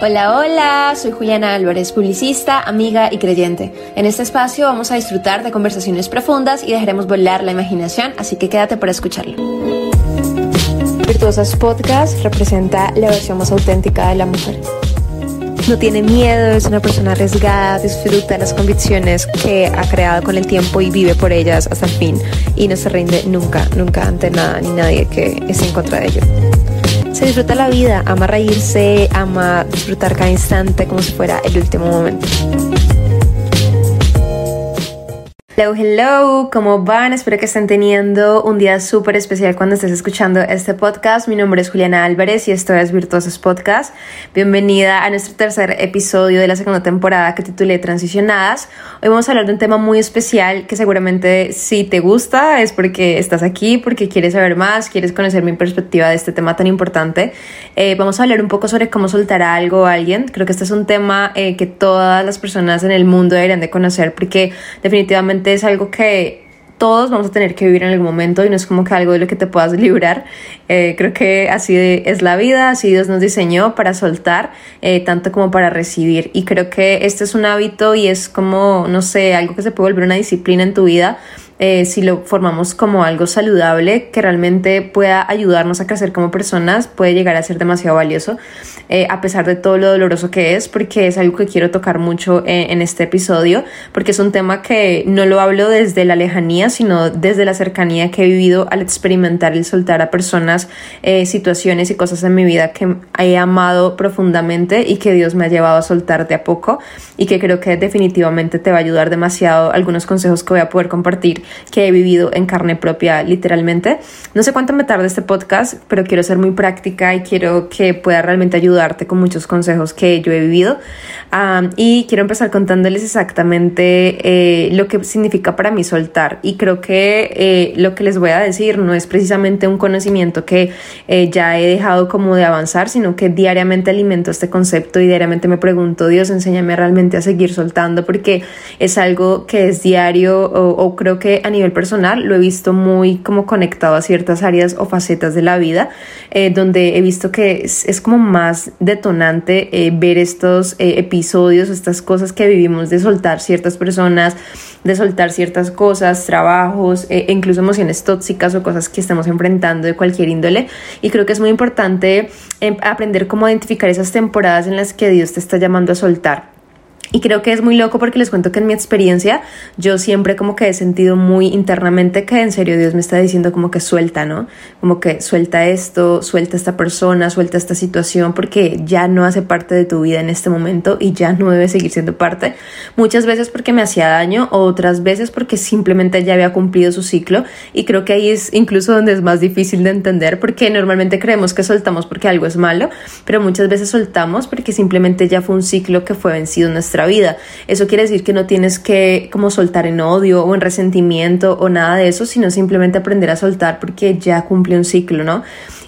Hola, hola, soy Juliana Álvarez, publicista, amiga y creyente. En este espacio vamos a disfrutar de conversaciones profundas y dejaremos volar la imaginación, así que quédate para escucharlo. Virtuosas Podcast representa la versión más auténtica de la mujer. No tiene miedo, es una persona arriesgada, disfruta las convicciones que ha creado con el tiempo y vive por ellas hasta el fin y no se rinde nunca, nunca ante nada ni nadie que esté en contra de ello se disfruta la vida, ama reírse, ama disfrutar cada instante como si fuera el último momento. Hello, hello, ¿cómo van? Espero que estén teniendo un día súper especial cuando estés escuchando este podcast. Mi nombre es Juliana Álvarez y esto es Virtuosos Podcast. Bienvenida a nuestro tercer episodio de la segunda temporada que titulé Transicionadas. Hoy vamos a hablar de un tema muy especial que seguramente si te gusta es porque estás aquí, porque quieres saber más, quieres conocer mi perspectiva de este tema tan importante. Eh, vamos a hablar un poco sobre cómo soltar algo a alguien. Creo que este es un tema eh, que todas las personas en el mundo deberían de conocer porque definitivamente es algo que todos vamos a tener que vivir en algún momento y no es como que algo de lo que te puedas librar. Eh, creo que así es la vida, así Dios nos diseñó para soltar, eh, tanto como para recibir. Y creo que este es un hábito y es como, no sé, algo que se puede volver una disciplina en tu vida eh, si lo formamos como algo saludable que realmente pueda ayudarnos a crecer como personas, puede llegar a ser demasiado valioso, eh, a pesar de todo lo doloroso que es, porque es algo que quiero tocar mucho eh, en este episodio, porque es un tema que no lo hablo desde la lejanía, sino desde la cercanía que he vivido al experimentar el soltar a personas, situaciones y cosas en mi vida que he amado profundamente y que Dios me ha llevado a soltar de a poco y que creo que definitivamente te va a ayudar demasiado algunos consejos que voy a poder compartir que he vivido en carne propia literalmente. No sé cuánto me tarda este podcast, pero quiero ser muy práctica y quiero que pueda realmente ayudarte con muchos consejos que yo he vivido. y quiero empezar contándoles exactamente eh, lo que significa para mí soltar. Y creo que eh, lo que les voy a decir no es precisamente un conocimiento que eh, ya he dejado como de avanzar, sino que diariamente alimento este concepto y diariamente me pregunto, Dios, enséñame realmente a seguir soltando porque es algo que es diario o creo que a nivel personal lo he visto muy como conectado a ciertas áreas o facetas de la vida, eh, donde he visto que es, como más detonante eh, ver estos eh, episodios, estas cosas que vivimos de soltar ciertas personas, de soltar ciertas cosas, trabajos, e incluso emociones tóxicas o cosas que estamos enfrentando de cualquier índole. Y creo que es muy importante aprender cómo identificar esas temporadas en las que Dios te está llamando a soltar y creo que es muy loco porque les cuento que en mi experiencia yo siempre como que he sentido muy internamente que en serio Dios me está diciendo como que suelta, ¿no? Como que suelta esto, suelta esta persona, suelta esta situación porque ya no hace parte de tu vida en este momento y ya no debe seguir siendo parte. Muchas veces porque me hacía daño, otras veces porque simplemente ya había cumplido su ciclo y creo que ahí es incluso donde es más difícil de entender porque normalmente creemos que soltamos porque algo es malo, pero muchas veces soltamos porque simplemente ya fue un ciclo que fue vencido en nuestra vida. Eso quiere decir que no tienes que como soltar en odio o en resentimiento o nada de eso, sino simplemente aprender a soltar porque ya cumple un ciclo, ¿no?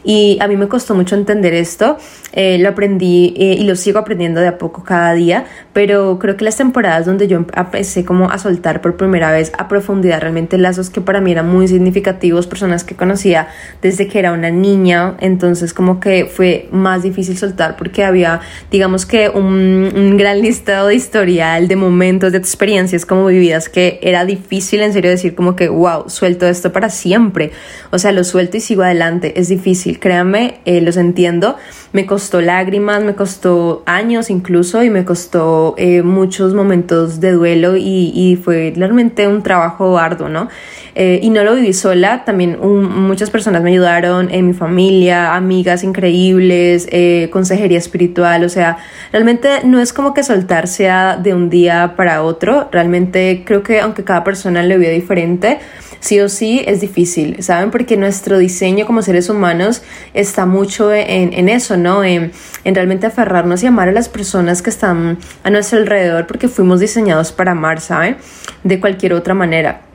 Y a mí me costó mucho entender esto, eh, lo aprendí eh, y lo sigo aprendiendo de a poco cada día, pero creo que las temporadas donde yo empecé como a soltar por primera vez a profundidad realmente lazos que para mí eran muy significativos, personas que conocía desde que era una niña, entonces como que fue más difícil soltar porque había, digamos que un, un gran listado de historial, de momentos, de experiencias como vividas que era difícil en serio decir como que, wow, suelto esto para siempre, o sea, lo suelto y sigo adelante, es difícil créanme, eh, los entiendo. Me costó lágrimas, me costó años incluso y me costó eh, muchos momentos de duelo y, fue realmente un trabajo arduo, ¿no? Eh, y no lo viví sola, también muchas personas me ayudaron, en mi familia, amigas increíbles, consejería espiritual, o sea, realmente no es como que soltar sea de un día para otro, realmente creo que aunque cada persona lo vio diferente, sí o sí es difícil, ¿saben? Porque nuestro diseño como seres humanos está mucho en, eso, ¿no? En, en, realmente aferrarnos y amar a las personas que están a nuestro alrededor porque fuimos diseñados para amar, ¿saben? De cualquier otra manera.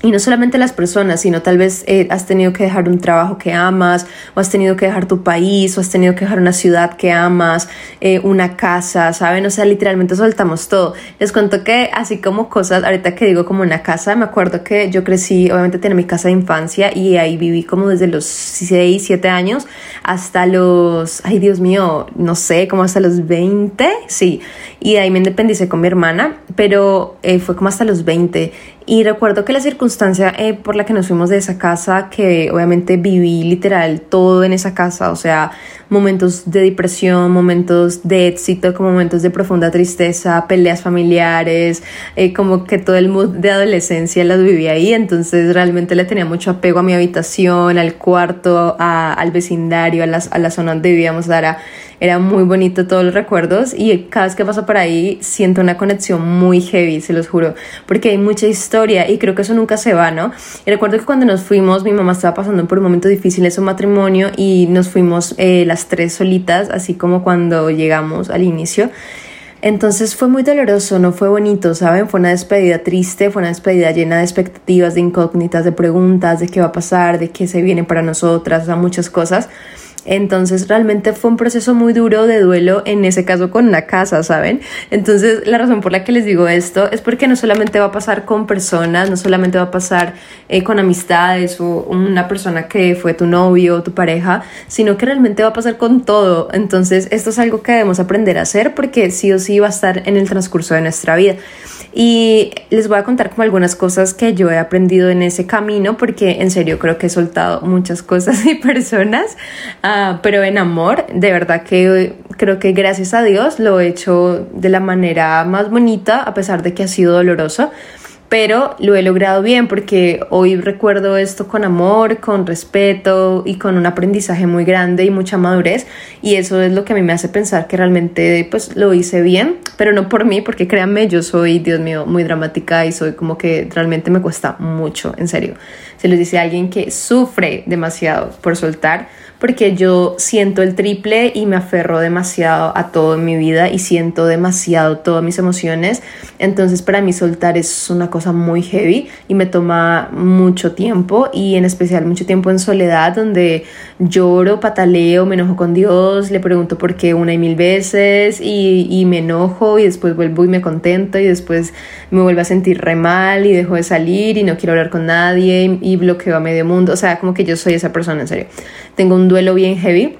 Y no solamente las personas, sino tal vez eh, has tenido que dejar un trabajo que amas, o has tenido que dejar tu país, o has tenido que dejar una ciudad que amas, eh, una casa, ¿saben? O sea, literalmente soltamos todo. Les cuento que así como cosas, ahorita que digo como una casa, me acuerdo que yo crecí, obviamente tenía mi casa de infancia y ahí viví como desde los 6, 7 años hasta los, ay Dios mío, no sé, como hasta los 20, sí. Y de ahí me independicé con mi hermana, pero eh, fue como hasta los 20 y recuerdo que la circunstancia eh, por la que nos fuimos de esa casa, que obviamente viví literal todo en esa casa, o sea, momentos de depresión, momentos de éxito, como momentos de profunda tristeza, peleas familiares, eh, como que todo el mood de adolescencia las viví ahí, entonces realmente le tenía mucho apego a mi habitación, al cuarto, al vecindario, a, las, a la zona donde vivíamos, Dara era muy bonito todos los recuerdos y cada vez que paso por ahí siento una conexión muy heavy, se los juro, porque hay mucha historia y creo que eso nunca se va, ¿no? Y recuerdo que cuando nos fuimos, mi mamá estaba pasando por un momento difícil en su matrimonio y nos fuimos eh, las tres solitas, así como cuando llegamos al inicio. Entonces fue muy doloroso, no fue bonito, ¿saben? Fue una despedida triste, fue una despedida llena de expectativas, de incógnitas, de preguntas, de qué va a pasar, de qué se viene para nosotras, o sea, muchas cosas. Entonces realmente fue un proceso muy duro de duelo, en ese caso con una casa, ¿saben? Entonces la razón por la que les digo esto es porque no solamente va a pasar con personas, no solamente va a pasar eh, con amistades o una persona que fue tu novio o tu pareja, sino que realmente va a pasar con todo. Entonces esto es algo que debemos aprender a hacer porque sí o sí va a estar en el transcurso de nuestra vida. Y les voy a contar como algunas cosas que yo he aprendido en ese camino, porque en serio creo que he soltado muchas cosas y personas, uh, pero en amor, de verdad que creo que gracias a Dios lo he hecho de la manera más bonita, a pesar de que ha sido doloroso pero lo he logrado bien porque hoy recuerdo esto con amor, con respeto y con un aprendizaje muy grande y mucha madurez y eso es lo que a mí me hace pensar que realmente pues lo hice bien, pero no por mí porque créanme, yo soy, Dios mío, muy dramática y soy como que realmente me cuesta mucho, en serio. Se les dice a alguien que sufre demasiado por soltar, porque yo siento el triple y me aferro demasiado a todo en mi vida y siento demasiado todas mis emociones. Entonces para mí soltar es una cosa muy heavy y me toma mucho tiempo y en especial mucho tiempo en soledad donde lloro, pataleo, me enojo con Dios, le pregunto por qué una y mil veces y, y me enojo y después vuelvo y me contento y después me vuelvo a sentir re mal y dejo de salir y no quiero hablar con nadie y bloqueo a medio mundo. O sea, como que yo soy esa persona, en serio. Tengo un duelo bien heavy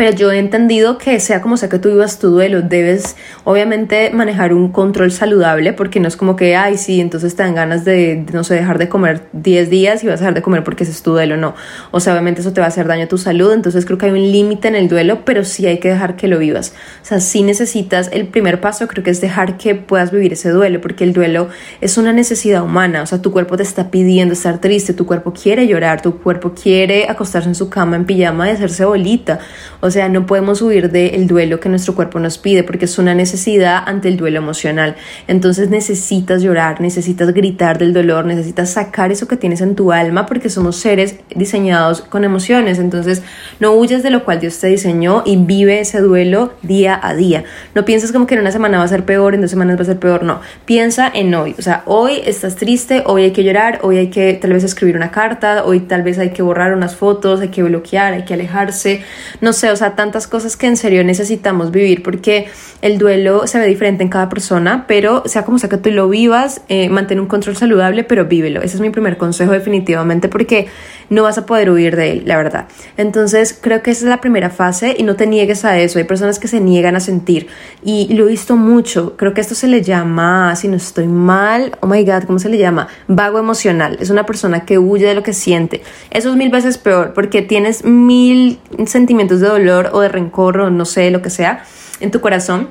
pero yo he entendido que sea como sea que tú vivas tu duelo, debes obviamente manejar un control saludable porque no es como que, ay, sí, entonces te dan ganas de, no sé, dejar de comer 10 días y vas a dejar de comer porque ese es tu duelo, no. O sea, obviamente eso te va a hacer daño a tu salud, entonces creo que hay un límite en el duelo, pero sí hay que dejar que lo vivas. O sea, sí necesitas, el primer paso creo que es dejar que puedas vivir ese duelo, porque el duelo es una necesidad humana, o sea, tu cuerpo te está pidiendo estar triste, tu cuerpo quiere llorar, tu cuerpo quiere acostarse en su cama en pijama y hacerse bolita. O sea, no podemos huir del duelo que nuestro cuerpo nos pide porque es una necesidad ante el duelo emocional. Entonces necesitas llorar, necesitas gritar del dolor, necesitas sacar eso que tienes en tu alma porque somos seres diseñados con emociones. Entonces no huyas de lo cual Dios te diseñó y vive ese duelo día a día. No pienses como que en una semana va a ser peor, en dos semanas va a ser peor. No, piensa en hoy. O sea, hoy estás triste, hoy hay que llorar, hoy hay que tal vez escribir una carta, hoy tal vez hay que borrar unas fotos, hay que bloquear, hay que alejarse. No sé, o sea, tantas cosas que en serio necesitamos vivir porque el duelo se ve diferente en cada persona, pero sea como sea que tú lo vivas, eh, mantén un control saludable, pero vívelo. Ese es mi primer consejo definitivamente porque no vas a poder huir de él, la verdad. Entonces creo que esa es la primera fase y no te niegues a eso. Hay personas que se niegan a sentir y lo he visto mucho. Creo que esto se le llama, si no estoy mal, oh my god, ¿cómo se le llama? Vago emocional. Es una persona que huye de lo que siente. Eso es mil veces peor porque tienes mil sentimientos de dolor o de rencor o no sé, lo que sea en tu corazón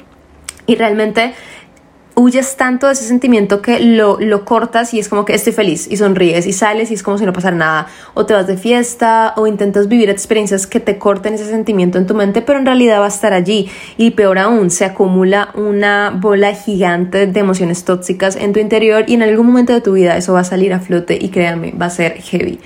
y realmente huyes tanto de ese sentimiento que lo, lo, cortas y es como que estoy feliz y sonríes y sales y es como si no pasara nada. O te vas de fiesta o intentas vivir experiencias que te corten ese sentimiento en tu mente, pero en realidad va a estar allí. Y peor aún, se acumula una bola gigante de emociones tóxicas en tu interior y en algún momento de tu vida eso va a salir a flote y créanme, va a ser heavy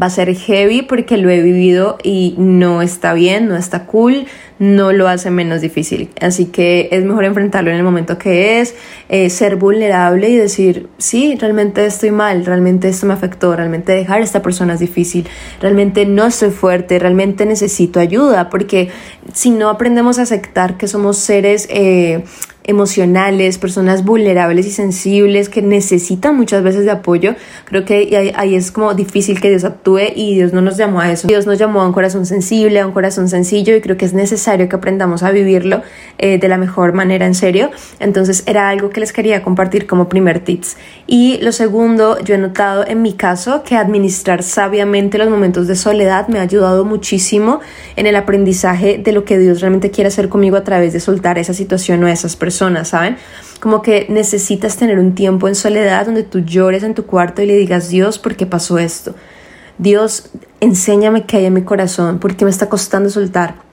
va a ser heavy porque lo he vivido y no está bien, no está cool, no lo hace menos difícil. Así que es mejor enfrentarlo en el momento que es, eh, ser vulnerable y decir, sí, realmente estoy mal, realmente esto me afectó, realmente dejar a esta persona es difícil, realmente no estoy fuerte, realmente necesito ayuda, porque si no aprendemos a aceptar que somos seres... Eh, emocionales, personas vulnerables y sensibles que necesitan muchas veces de apoyo, creo que ahí, es como difícil que Dios actúe y Dios no nos llamó a eso. Dios nos llamó a un corazón sensible, a un corazón sencillo y creo que es necesario que aprendamos a vivirlo eh, de la mejor manera, en serio. Entonces era algo que les quería compartir como primer tips. Y lo segundo, yo he notado en mi caso que administrar sabiamente los momentos de soledad me ha ayudado muchísimo en el aprendizaje de lo que Dios realmente quiere hacer conmigo a través de soltar esa situación o esas personas ¿saben? Como que necesitas tener un tiempo en soledad donde tú llores en tu cuarto y le digas, Dios, ¿por qué pasó esto? Dios, enséñame qué hay en mi corazón, ¿por qué me está costando soltar?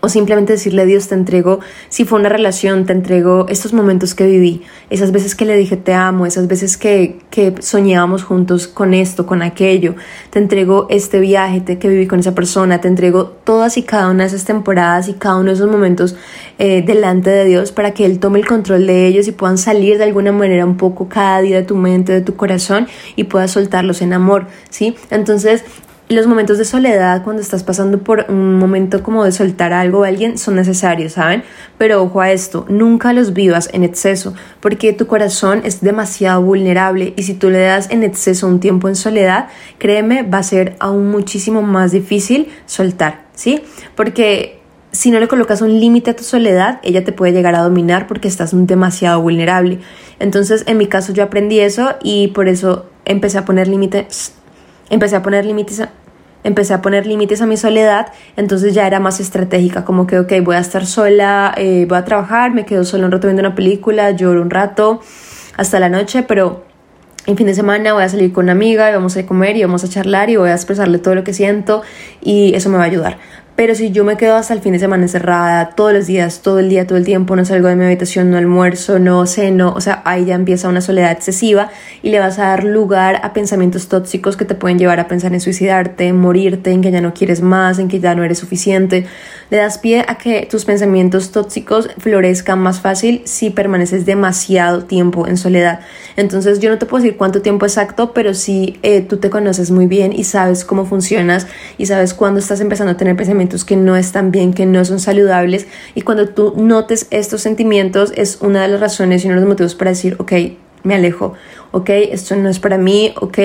O simplemente decirle a Dios te entrego, si fue una relación, te entrego estos momentos que viví, esas veces que le dije te amo, esas veces que, que soñábamos juntos con esto, con aquello, te entrego este viaje que viví con esa persona, te entrego todas y cada una de esas temporadas y cada uno de esos momentos eh, delante de Dios para que Él tome el control de ellos y puedan salir de alguna manera un poco cada día de tu mente, de tu corazón y puedas soltarlos en amor, ¿sí? Entonces los momentos de soledad, cuando estás pasando por un momento como de soltar algo a alguien, son necesarios, ¿saben? Pero ojo a esto, nunca los vivas en exceso, porque tu corazón es demasiado vulnerable y si tú le das en exceso un tiempo en soledad, créeme, va a ser aún muchísimo más difícil soltar, ¿sí? Porque si no le colocas un límite a tu soledad, ella te puede llegar a dominar porque estás demasiado vulnerable. Entonces, en mi caso, yo aprendí eso y por eso empecé a poner límites empecé a poner límites empecé a poner límites a mi soledad, entonces ya era más estratégica, como que, ok, voy a estar sola, eh, voy a trabajar, me quedo sola un rato viendo una película, lloro un rato hasta la noche, pero en fin de semana voy a salir con una amiga y vamos a comer y vamos a charlar y voy a expresarle todo lo que siento y eso me va a ayudar. Pero si yo me quedo hasta el fin de semana encerrada, todos los días, todo el día, todo el tiempo, no salgo de mi habitación, no almuerzo, no ceno, o sea, ahí ya empieza una soledad excesiva y le vas a dar lugar a pensamientos tóxicos que te pueden llevar a pensar en suicidarte, morirte, en que ya no quieres más, en que ya no eres suficiente. Le das pie a que tus pensamientos tóxicos florezcan más fácil si permaneces demasiado tiempo en soledad. Entonces yo no te puedo decir cuánto tiempo exacto, pero si eh, tú te conoces muy bien y sabes cómo funcionas y sabes cuándo estás empezando a tener pensamientos que no están bien, que no son saludables. Y cuando tú notes estos sentimientos es una de las razones y uno de los motivos para decir, ok, me alejo, ok, esto no es para mí, ok,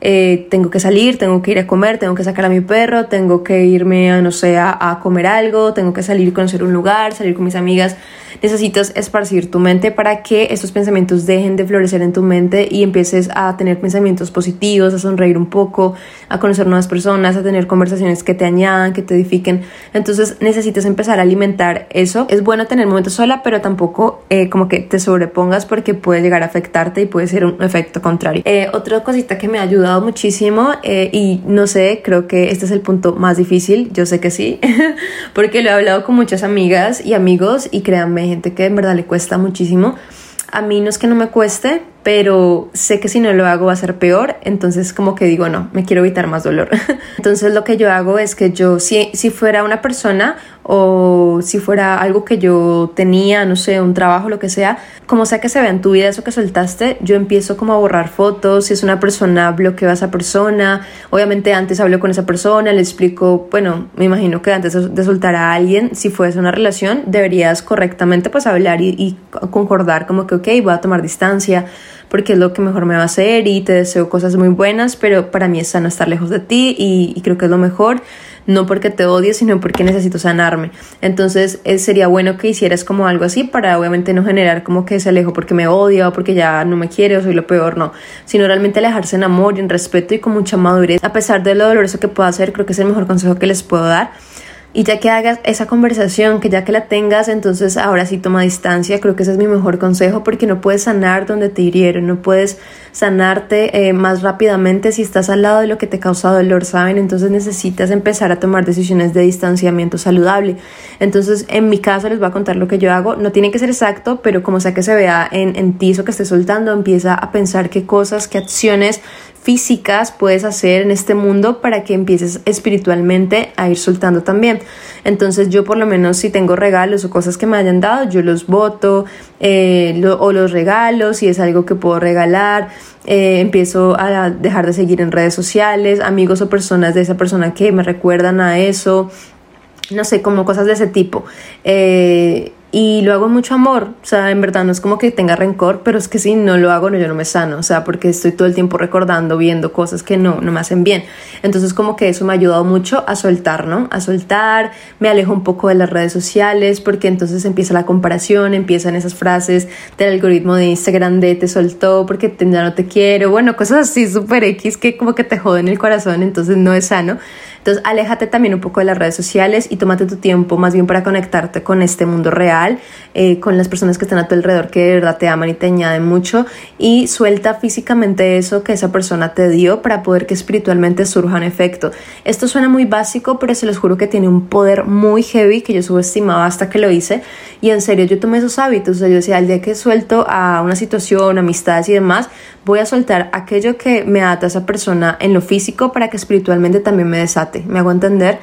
eh, tengo que salir, tengo que ir a comer, tengo que sacar a mi perro, tengo que irme, a, no sé, a, comer algo, tengo que salir, conocer un lugar, salir con mis amigas. Necesitas esparcir tu mente para que estos pensamientos dejen de florecer en tu mente y empieces a tener pensamientos positivos, a sonreír un poco, a conocer nuevas personas, a tener conversaciones que te añadan, que te edifiquen. Entonces necesitas empezar a alimentar eso. Es bueno tener momentos sola, pero tampoco eh, como que te sobrepongas porque puede llegar a afectarte y puede ser un efecto contrario. Eh, otra cosita que me ha ayudado muchísimo eh, y no sé, creo que este es el punto más difícil, yo sé que sí, porque lo he hablado con muchas amigas y amigos y créanme, gente que en verdad le cuesta muchísimo. A mí no es que no me cueste, pero sé que si no lo hago va a ser peor, entonces como que digo, no, me quiero evitar más dolor. entonces lo que yo hago es que yo, si, si fuera una persona o si fuera algo que yo tenía, no sé, un trabajo, lo que sea, como sea que se vea en tu vida eso que soltaste, yo empiezo como a borrar fotos, si es una persona, bloqueo a esa persona, obviamente antes hablo con esa persona, le explico, bueno, me imagino que antes de soltar a alguien, si fuese una relación, deberías correctamente pues hablar y, y concordar como que, ok, voy a tomar distancia, porque es lo que mejor me va a hacer y te deseo cosas muy buenas, pero para mí es sano estar lejos de ti y, creo que es lo mejor, no porque te odie, sino porque necesito sanarme. Entonces eh, sería bueno que hicieras como algo así para obviamente no generar como que se alejo porque me odia o porque ya no me quiere o soy lo peor, no, sino realmente alejarse en amor y en respeto y con mucha madurez. A pesar de lo doloroso que pueda ser, creo que es el mejor consejo que les puedo dar y ya que hagas esa conversación, que ya que la tengas, entonces ahora sí toma distancia. Creo que ese es mi mejor consejo porque no puedes sanar donde te hirieron, no puedes sanarte eh, más rápidamente si estás al lado de lo que te causa dolor, ¿saben? Entonces necesitas empezar a tomar decisiones de distanciamiento saludable. Entonces, en mi caso les voy a contar lo que yo hago. No tiene que ser exacto, pero como sea que se vea en, en ti eso que estés soltando, empieza a pensar qué cosas, qué acciones físicas puedes hacer en este mundo para que empieces espiritualmente a ir soltando también. Entonces yo por lo menos si tengo regalos o cosas que me hayan dado, yo los voto eh, o los regalo si es algo que puedo regalar. Eh, empiezo a dejar de seguir en redes sociales, amigos o personas de esa persona que me recuerdan a eso, no sé, como cosas de ese tipo. Eh, y lo hago mucho amor, o sea, en verdad no es como que tenga rencor, pero es que si no lo hago, no, yo no me sano, o sea, porque estoy todo el tiempo recordando, viendo cosas que no, no me hacen bien. Entonces como que eso me ha ayudado mucho a soltar, ¿no? A soltar, me alejo un poco de las redes sociales, porque entonces empieza la comparación, empiezan esas frases del algoritmo de Instagram de te soltó porque ya no te quiero, bueno, cosas así súper X que como que te joden el corazón, entonces no es sano. Entonces, aléjate también un poco de las redes sociales y tómate tu tiempo más bien para conectarte con este mundo real, eh, con las personas que están a tu alrededor que de verdad te aman y te añaden mucho y suelta físicamente eso que esa persona te dio para poder que espiritualmente surja un efecto. Esto suena muy básico, pero se los juro que tiene un poder muy heavy que yo subestimaba hasta que lo hice y en serio yo tomé esos hábitos, o sea, yo decía, al día que suelto a una situación, amistades y demás, voy a soltar aquello que me ata a esa persona en lo físico para que espiritualmente también me desate. Me hago entender.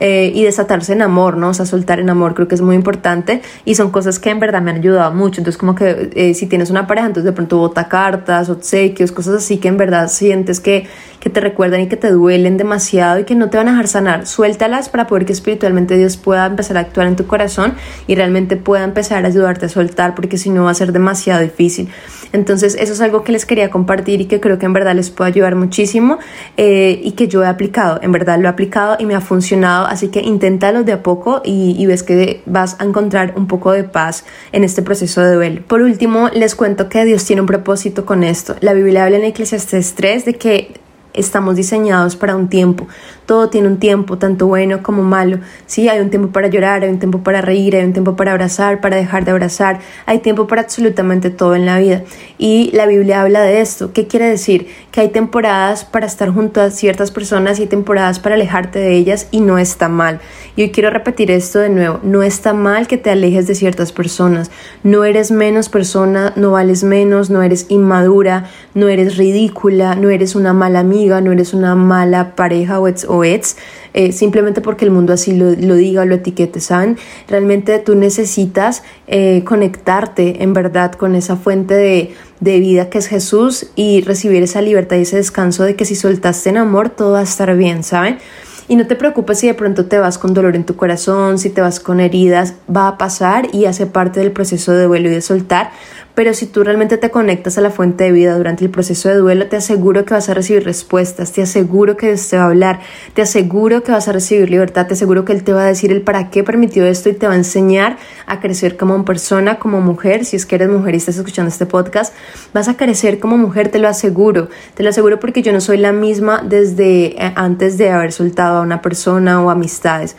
Eh, y desatarse en amor, ¿no? O sea, soltar en amor creo que es muy importante y son cosas que en verdad me han ayudado mucho. Entonces, como que eh, si tienes una pareja, entonces de pronto bota cartas, obsequios, cosas así que en verdad sientes que, que te recuerdan y que te duelen demasiado y que no te van a dejar sanar. Suéltalas para poder que espiritualmente Dios pueda empezar a actuar en tu corazón y realmente pueda empezar a ayudarte a soltar, porque si no va a ser demasiado difícil. Entonces, eso es algo que les quería compartir y que creo que en verdad les puede ayudar muchísimo eh, y que yo he aplicado. En verdad lo he aplicado y me ha funcionado, así que inténtalo de a poco y, y ves que vas a encontrar un poco de paz en este proceso de duelo. Por último, les cuento que Dios tiene un propósito con esto. La Biblia habla en Eclesiastes 3 de que estamos diseñados para un tiempo. Todo tiene un tiempo, tanto bueno como malo. Sí, hay un tiempo para llorar, hay un tiempo para reír, hay un tiempo para abrazar, para dejar de abrazar, hay tiempo para absolutamente todo en la vida. Y la Biblia habla de esto. ¿Qué quiere decir? Que hay temporadas para estar junto a ciertas personas y hay temporadas para alejarte de ellas y no está mal. Y hoy quiero repetir esto de nuevo. No está mal que te alejes de ciertas personas. No eres menos persona, no vales menos, no eres inmadura, no eres ridícula, no eres una mala amiga, no eres una mala pareja o o eh, simplemente porque el mundo así lo, diga o lo etiquete, ¿saben? Realmente tú necesitas eh, conectarte en verdad con esa fuente de, de vida que es Jesús y recibir esa libertad y ese descanso de que si soltaste en amor todo va a estar bien, ¿saben? Y no te preocupes si de pronto te vas con dolor en tu corazón, si te vas con heridas, va a pasar y hace parte del proceso de duelo y de soltar, pero si tú realmente te conectas a la fuente de vida durante el proceso de duelo, te aseguro que vas a recibir respuestas, te aseguro que Dios te va a hablar, te aseguro que vas a recibir libertad, te aseguro que Él te va a decir el para qué permitió esto y te va a enseñar a crecer como persona, como mujer. Si es que eres mujer y estás escuchando este podcast, vas a crecer como mujer, te lo aseguro. Te lo aseguro porque yo no soy la misma desde eh, antes de haber soltado a una persona o amistades.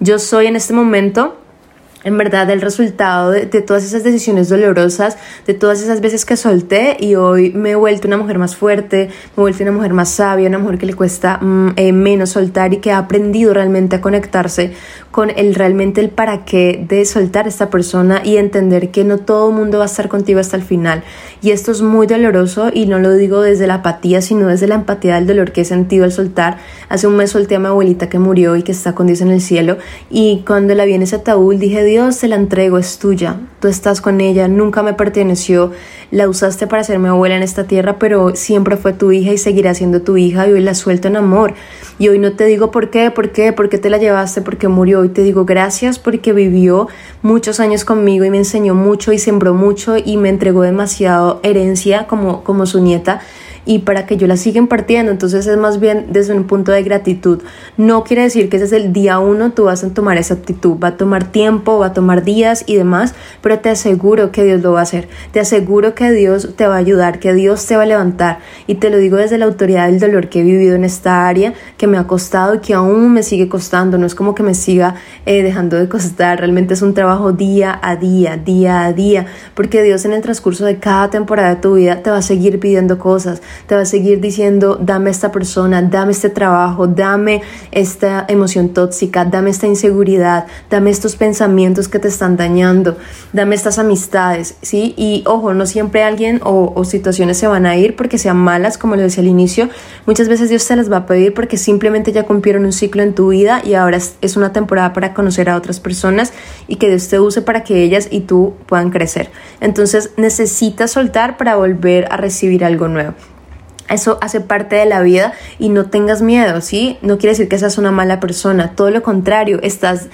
Yo soy en este momento en verdad el resultado de, todas esas decisiones dolorosas, de todas esas veces que solté y hoy me he vuelto una mujer más fuerte, me he vuelto una mujer más sabia, una mujer que le cuesta mm, eh, menos soltar y que ha aprendido realmente a conectarse con el realmente el para qué de soltar a esta persona y entender que no todo el mundo va a estar contigo hasta el final. Y esto es muy doloroso y no lo digo desde la apatía, sino desde la empatía del dolor que he sentido al soltar. Hace un mes solté a mi abuelita que murió y que está con Dios en el cielo y cuando la vi en ese ataúd dije, Dios, te la entrego, es tuya, tú estás con ella, nunca me perteneció, la usaste para ser mi abuela en esta tierra, pero siempre fue tu hija y seguirá siendo tu hija y hoy la suelto en amor. Y hoy no te digo por qué, por qué, por qué te la llevaste, porque murió. Hoy te digo gracias porque vivió muchos años conmigo y me enseñó mucho y sembró mucho y me entregó demasiado herencia como, como su nieta y para que yo la siga impartiendo. Entonces es más bien desde un punto de gratitud. No quiere decir que desde el día uno tú vas a tomar esa actitud. Va a tomar tiempo, va a tomar días y demás, pero te aseguro que Dios lo va a hacer. Te aseguro que Dios te va a ayudar, que Dios te va a levantar. Y te lo digo desde la autoridad del dolor que he vivido en esta área, que me ha costado y que aún me sigue costando. No es como que me siga eh, dejando de costar. Realmente es un trabajo día a día, día a día, porque Dios en el transcurso de cada temporada de tu vida te va a seguir pidiendo cosas te va a seguir diciendo, dame esta persona, dame este trabajo, dame esta emoción tóxica, dame esta inseguridad, dame estos pensamientos que te están dañando, dame estas amistades, ¿sí? Y ojo, no siempre alguien o, situaciones se van a ir porque sean malas, como lo decía al inicio, muchas veces Dios te las va a pedir porque simplemente ya cumplieron un ciclo en tu vida y ahora es una temporada para conocer a otras personas y que Dios te use para que ellas y tú puedan crecer. Entonces necesitas soltar para volver a recibir algo nuevo. Eso hace parte de la vida y no tengas miedo, ¿sí? No quiere decir que seas una mala persona, todo lo contrario, estás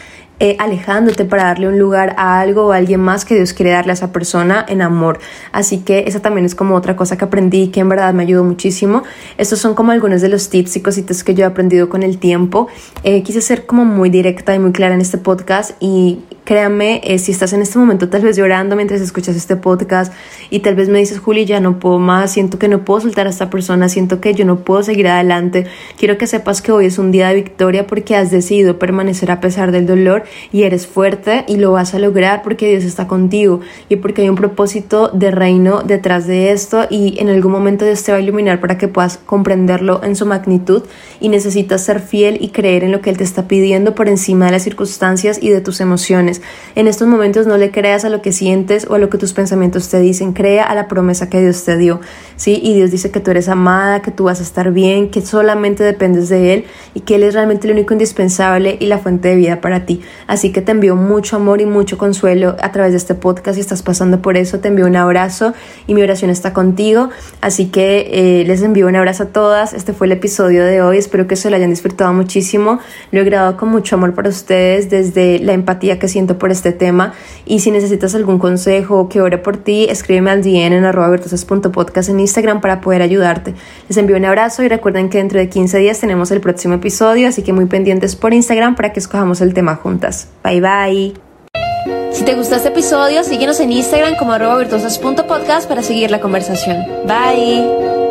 eh, alejándote para darle un lugar a algo o a alguien más que Dios quiere darle a esa persona en amor. Así que esa también es como otra cosa que aprendí que en verdad me ayudó muchísimo. Estos son como algunos de los tips y cositas que yo he aprendido con el tiempo. Eh, quise ser como muy directa y muy clara en este podcast y créanme, eh, si estás en este momento tal vez llorando mientras escuchas este podcast y tal vez me dices, Juli, ya no puedo más, siento que no puedo soltar a esta persona, siento que yo no puedo seguir adelante, quiero que sepas que hoy es un día de victoria porque has decidido permanecer a pesar del dolor y eres fuerte y lo vas a lograr porque Dios está contigo y porque hay un propósito de reino detrás de esto y en algún momento Dios te va a iluminar para que puedas comprenderlo en su magnitud y necesitas ser fiel y creer en lo que Él te está pidiendo por encima de las circunstancias y de tus emociones. En estos momentos no le creas a lo que sientes o a lo que tus pensamientos te dicen, crea a la promesa que Dios te dio, ¿sí? Y Dios dice que tú eres amada, que tú vas a estar bien, que solamente dependes de Él y que Él es realmente el único indispensable y la fuente de vida para ti. Así que te envío mucho amor y mucho consuelo a través de este podcast. Si estás pasando por eso, te envío un abrazo y mi oración está contigo. Así que eh, les envío un abrazo a todas. Este fue el episodio de hoy. Espero que se lo hayan disfrutado muchísimo. Lo he grabado con mucho amor para ustedes desde la empatía que siento por este tema. Y si necesitas algún consejo que ore por ti, escríbeme al DM en arroba virtuosas.podcast en Instagram para poder ayudarte. Les envío un abrazo y recuerden que dentro de 15 días tenemos el próximo episodio, así que muy pendientes por Instagram para que escojamos el tema juntas. Bye bye. Si te gustó este episodio, síguenos en Instagram como arroba virtuosas.podcast para seguir la conversación. Bye.